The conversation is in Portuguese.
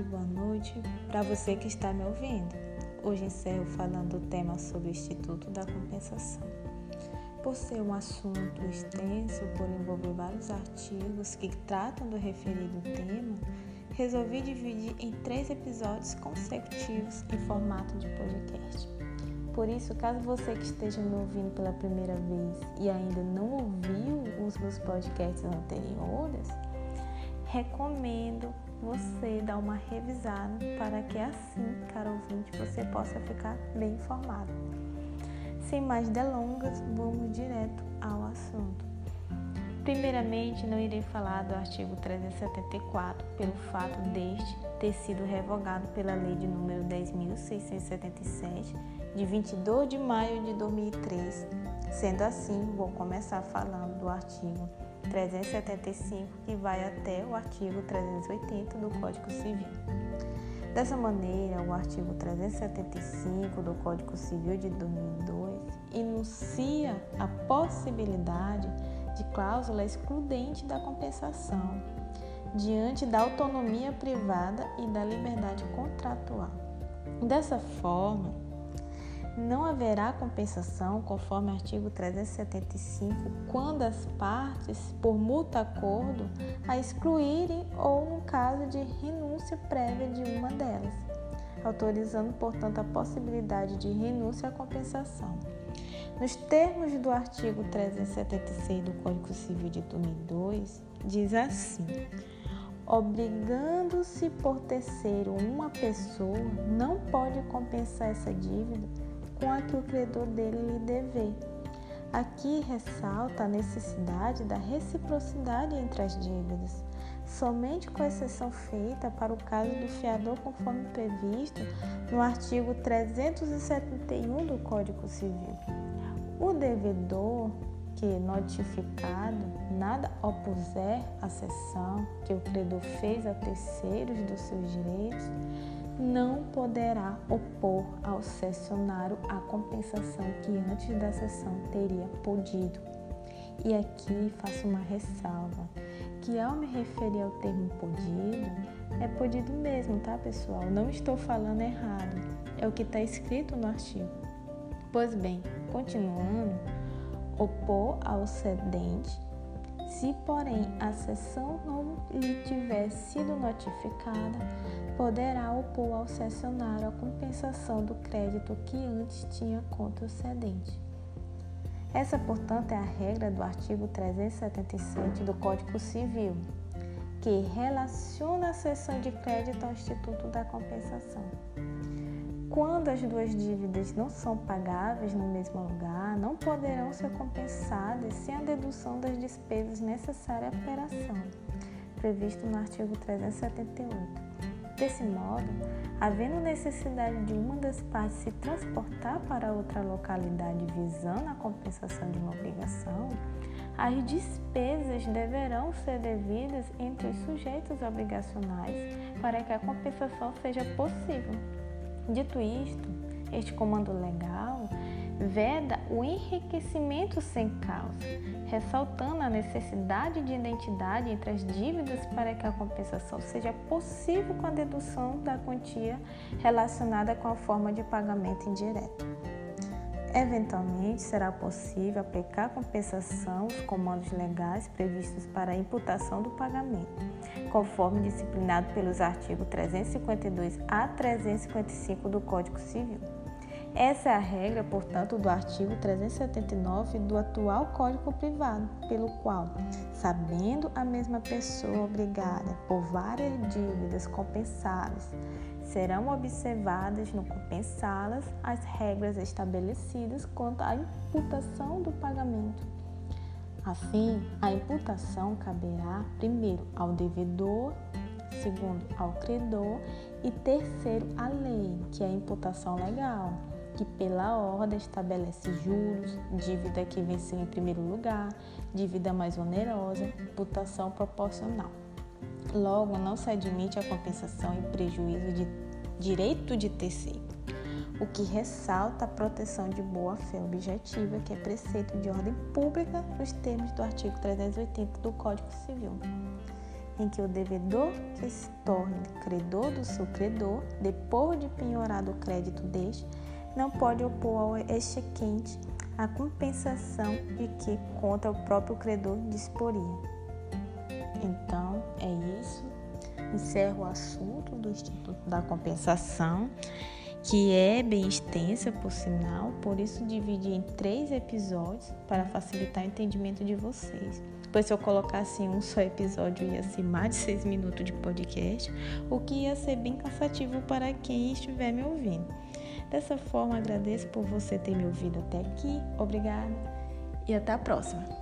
tarde, boa noite para você que está me ouvindo. Hoje encerro falando do tema sobre o Instituto da Compensação. Por ser um assunto extenso, por envolver vários artigos que tratam do referido tema, resolvi dividir em três episódios consecutivos em formato de podcast. Por isso, caso você que esteja me ouvindo pela primeira vez e ainda não ouviu os meus podcasts anteriores, recomendo você dar uma revisada para que assim, caro ouvinte, você possa ficar bem informado. Sem mais delongas, vamos direto ao assunto. Primeiramente, não irei falar do artigo 374, pelo fato deste ter sido revogado pela Lei de número 10.677, de 22 de maio de 2003. Sendo assim, vou começar falando do artigo 375, que vai até o artigo 380 do Código Civil. Dessa maneira, o artigo 375 do Código Civil de 2002 enuncia a possibilidade de cláusula excludente da compensação diante da autonomia privada e da liberdade contratual. Dessa forma, não haverá compensação, conforme o artigo 375, quando as partes, por mútuo acordo, a excluírem ou no caso de renúncia prévia de uma delas, autorizando, portanto, a possibilidade de renúncia à compensação. Nos termos do artigo 376 do Código Civil de 2002, diz assim: obrigando-se por terceiro uma pessoa, não pode compensar essa dívida com a que o credor dele lhe dever. Aqui ressalta a necessidade da reciprocidade entre as dívidas, somente com exceção feita para o caso do fiador, conforme previsto no artigo 371 do Código Civil. O devedor que notificado nada opuser à cessão que o credor fez a terceiros dos seus direitos, não poderá opor ao cessionário a compensação que antes da sessão teria podido. E aqui faço uma ressalva, que ao me referir ao termo podido, é podido mesmo, tá pessoal? Não estou falando errado, é o que está escrito no artigo. Pois bem, continuando, opor ao cedente se, porém, a sessão não lhe tiver sido notificada, poderá opor ao cessionário a compensação do crédito que antes tinha contra o cedente. Essa, portanto, é a regra do artigo 377 do Código Civil, que relaciona a cessão de crédito ao Instituto da Compensação. Quando as duas dívidas não são pagáveis no mesmo lugar, não poderão ser compensadas sem a dedução das despesas necessárias à operação, previsto no artigo 378. Desse modo, havendo necessidade de uma das partes se transportar para outra localidade visando a compensação de uma obrigação, as despesas deverão ser devidas entre os sujeitos obrigacionais para que a compensação seja possível. Dito isto, este comando legal veda o enriquecimento sem causa, ressaltando a necessidade de identidade entre as dívidas para que a compensação seja possível com a dedução da quantia relacionada com a forma de pagamento indireto. Eventualmente, será possível aplicar compensação aos comandos legais previstos para a imputação do pagamento, conforme disciplinado pelos artigos 352 a 355 do Código Civil. Essa é a regra, portanto, do artigo 379 do atual Código Privado, pelo qual, sabendo a mesma pessoa obrigada por várias dívidas compensáveis serão observadas no compensá-las as regras estabelecidas quanto à imputação do pagamento. Assim, a imputação caberá primeiro ao devedor, segundo ao credor e terceiro à lei, que é a imputação legal, que pela ordem estabelece juros, dívida que venceu em primeiro lugar, dívida mais onerosa, imputação proporcional. Logo, não se admite a compensação em prejuízo de direito de terceiro, o que ressalta a proteção de boa-fé objetiva, que é preceito de ordem pública nos termos do artigo 380 do Código Civil. em que o devedor que se torne credor do seu credor, depois de penhorado o crédito deste, não pode opor ao exequente a compensação de que contra o próprio credor disporia. Encerro o assunto do Instituto da Compensação, que é bem extensa, por sinal, por isso dividi em três episódios para facilitar o entendimento de vocês. Pois se eu colocasse um só episódio, ia ser mais de seis minutos de podcast, o que ia ser bem cansativo para quem estiver me ouvindo. Dessa forma, agradeço por você ter me ouvido até aqui. Obrigada e até a próxima.